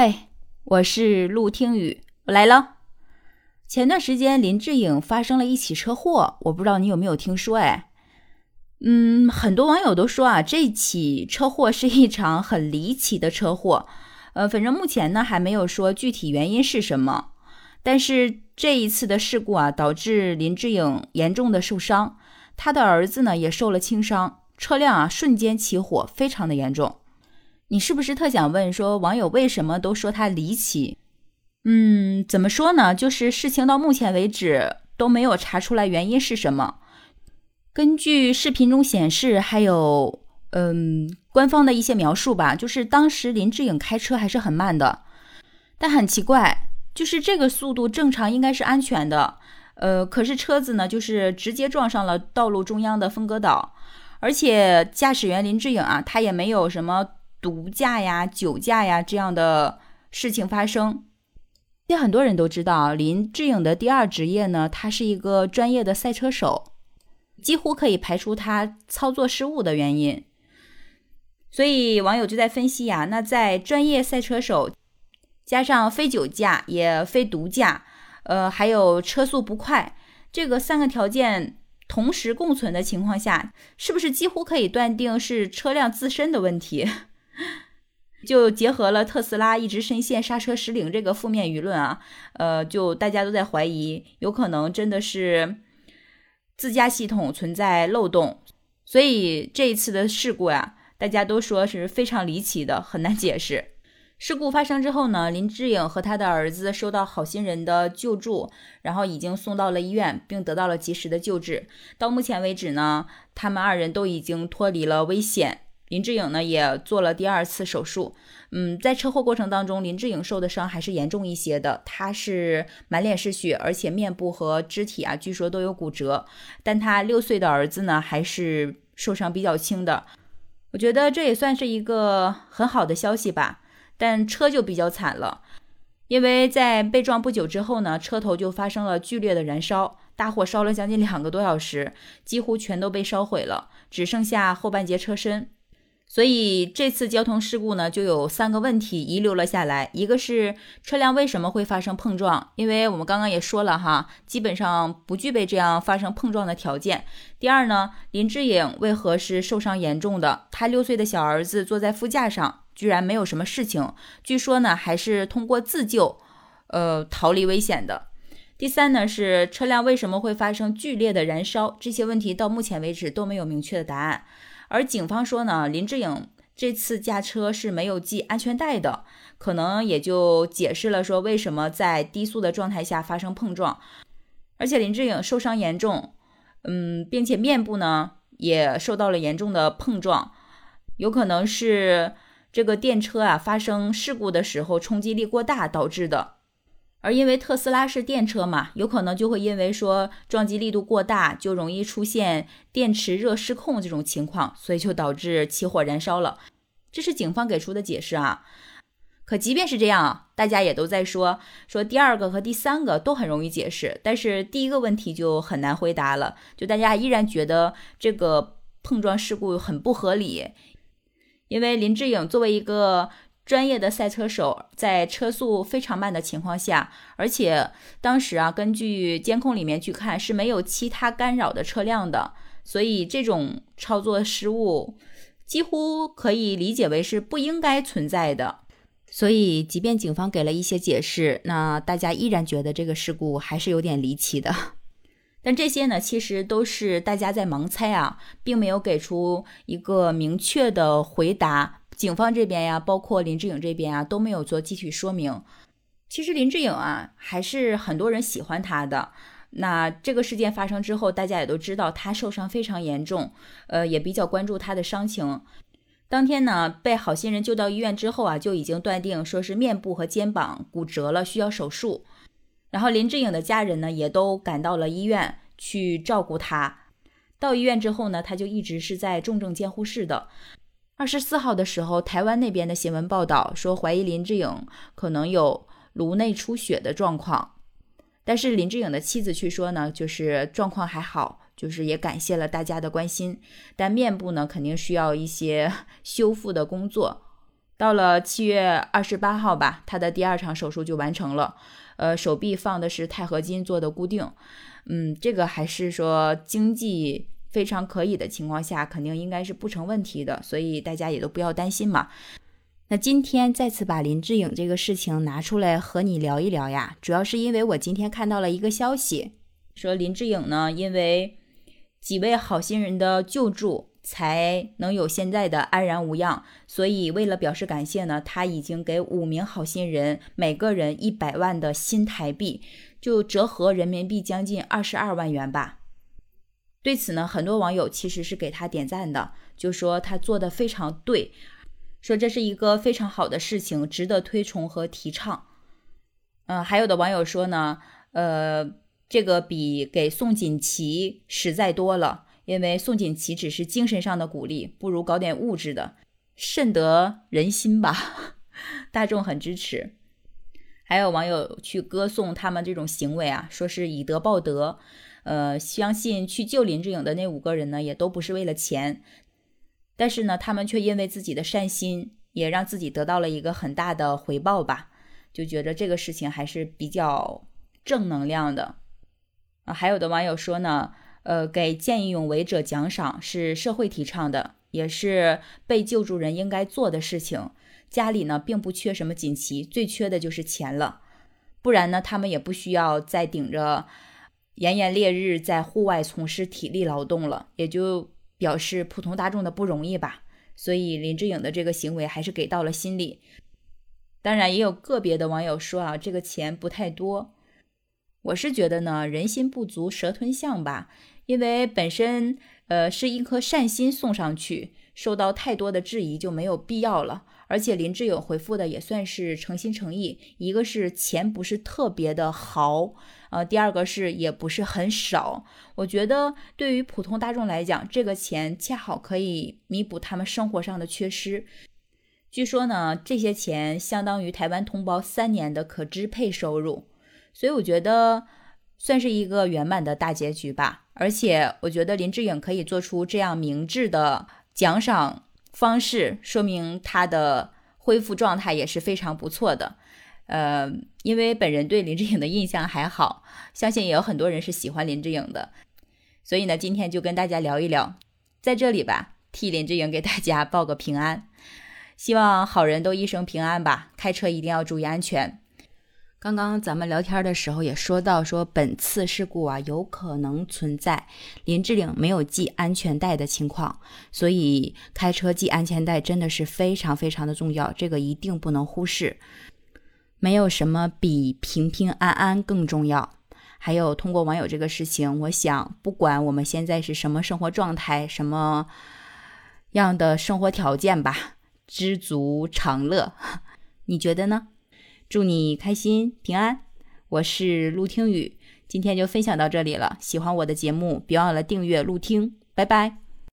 嘿，我是陆听雨，我来了。前段时间林志颖发生了一起车祸，我不知道你有没有听说？哎，嗯，很多网友都说啊，这起车祸是一场很离奇的车祸。呃，反正目前呢还没有说具体原因是什么。但是这一次的事故啊，导致林志颖严重的受伤，他的儿子呢也受了轻伤，车辆啊瞬间起火，非常的严重。你是不是特想问说网友为什么都说他离奇？嗯，怎么说呢？就是事情到目前为止都没有查出来原因是什么。根据视频中显示，还有嗯官方的一些描述吧，就是当时林志颖开车还是很慢的，但很奇怪，就是这个速度正常应该是安全的，呃，可是车子呢就是直接撞上了道路中央的分隔岛，而且驾驶员林志颖啊，他也没有什么。毒驾呀、酒驾呀这样的事情发生，也很多人都知道林志颖的第二职业呢，他是一个专业的赛车手，几乎可以排除他操作失误的原因。所以网友就在分析呀，那在专业赛车手加上非酒驾也非毒驾，呃，还有车速不快这个三个条件同时共存的情况下，是不是几乎可以断定是车辆自身的问题？就结合了特斯拉一直深陷刹车失灵这个负面舆论啊，呃，就大家都在怀疑，有可能真的是自家系统存在漏洞，所以这一次的事故呀，大家都说是非常离奇的，很难解释。事故发生之后呢，林志颖和他的儿子收到好心人的救助，然后已经送到了医院，并得到了及时的救治。到目前为止呢，他们二人都已经脱离了危险。林志颖呢也做了第二次手术，嗯，在车祸过程当中，林志颖受的伤还是严重一些的，他是满脸是血，而且面部和肢体啊，据说都有骨折。但他六岁的儿子呢，还是受伤比较轻的。我觉得这也算是一个很好的消息吧。但车就比较惨了，因为在被撞不久之后呢，车头就发生了剧烈的燃烧，大火烧了将近两个多小时，几乎全都被烧毁了，只剩下后半截车身。所以这次交通事故呢，就有三个问题遗留了下来。一个是车辆为什么会发生碰撞？因为我们刚刚也说了哈，基本上不具备这样发生碰撞的条件。第二呢，林志颖为何是受伤严重的？他六岁的小儿子坐在副驾上，居然没有什么事情。据说呢，还是通过自救，呃，逃离危险的。第三呢，是车辆为什么会发生剧烈的燃烧？这些问题到目前为止都没有明确的答案。而警方说呢，林志颖这次驾车是没有系安全带的，可能也就解释了说为什么在低速的状态下发生碰撞。而且林志颖受伤严重，嗯，并且面部呢也受到了严重的碰撞，有可能是这个电车啊发生事故的时候冲击力过大导致的。而因为特斯拉是电车嘛，有可能就会因为说撞击力度过大，就容易出现电池热失控这种情况，所以就导致起火燃烧了。这是警方给出的解释啊。可即便是这样，大家也都在说说第二个和第三个都很容易解释，但是第一个问题就很难回答了。就大家依然觉得这个碰撞事故很不合理，因为林志颖作为一个。专业的赛车手在车速非常慢的情况下，而且当时啊，根据监控里面去看是没有其他干扰的车辆的，所以这种操作失误几乎可以理解为是不应该存在的。所以，即便警方给了一些解释，那大家依然觉得这个事故还是有点离奇的。但这些呢，其实都是大家在盲猜啊，并没有给出一个明确的回答。警方这边呀，包括林志颖这边啊，都没有做具体说明。其实林志颖啊，还是很多人喜欢他的。那这个事件发生之后，大家也都知道他受伤非常严重，呃，也比较关注他的伤情。当天呢，被好心人救到医院之后啊，就已经断定说是面部和肩膀骨折了，需要手术。然后林志颖的家人呢，也都赶到了医院去照顾他。到医院之后呢，他就一直是在重症监护室的。二十四号的时候，台湾那边的新闻报道说，怀疑林志颖可能有颅内出血的状况，但是林志颖的妻子却说呢，就是状况还好，就是也感谢了大家的关心，但面部呢肯定需要一些 修复的工作。到了七月二十八号吧，他的第二场手术就完成了。呃，手臂放的是钛合金做的固定，嗯，这个还是说经济非常可以的情况下，肯定应该是不成问题的，所以大家也都不要担心嘛。那今天再次把林志颖这个事情拿出来和你聊一聊呀，主要是因为我今天看到了一个消息，说林志颖呢，因为几位好心人的救助。才能有现在的安然无恙。所以，为了表示感谢呢，他已经给五名好心人每个人一百万的新台币，就折合人民币将近二十二万元吧。对此呢，很多网友其实是给他点赞的，就说他做的非常对，说这是一个非常好的事情，值得推崇和提倡。嗯，还有的网友说呢，呃，这个比给宋锦旗实在多了。因为宋锦旗只是精神上的鼓励，不如搞点物质的，甚得人心吧。大众很支持，还有网友去歌颂他们这种行为啊，说是以德报德。呃，相信去救林志颖的那五个人呢，也都不是为了钱，但是呢，他们却因为自己的善心，也让自己得到了一个很大的回报吧。就觉得这个事情还是比较正能量的啊。还有的网友说呢。呃，给见义勇为者奖赏是社会提倡的，也是被救助人应该做的事情。家里呢，并不缺什么锦旗，最缺的就是钱了。不然呢，他们也不需要再顶着炎炎烈日在户外从事体力劳动了，也就表示普通大众的不容易吧。所以林志颖的这个行为还是给到了心里。当然，也有个别的网友说啊，这个钱不太多。我是觉得呢，人心不足蛇吞象吧。因为本身，呃，是一颗善心送上去，受到太多的质疑就没有必要了。而且林志颖回复的也算是诚心诚意，一个是钱不是特别的豪，呃，第二个是也不是很少。我觉得对于普通大众来讲，这个钱恰好可以弥补他们生活上的缺失。据说呢，这些钱相当于台湾同胞三年的可支配收入，所以我觉得。算是一个圆满的大结局吧，而且我觉得林志颖可以做出这样明智的奖赏方式，说明他的恢复状态也是非常不错的。呃，因为本人对林志颖的印象还好，相信也有很多人是喜欢林志颖的，所以呢，今天就跟大家聊一聊，在这里吧，替林志颖给大家报个平安，希望好人都一生平安吧，开车一定要注意安全。刚刚咱们聊天的时候也说到，说本次事故啊有可能存在林志玲没有系安全带的情况，所以开车系安全带真的是非常非常的重要，这个一定不能忽视。没有什么比平平安安更重要。还有通过网友这个事情，我想不管我们现在是什么生活状态，什么样的生活条件吧，知足常乐。你觉得呢？祝你开心平安，我是陆听雨，今天就分享到这里了。喜欢我的节目，别忘了订阅陆听，拜拜。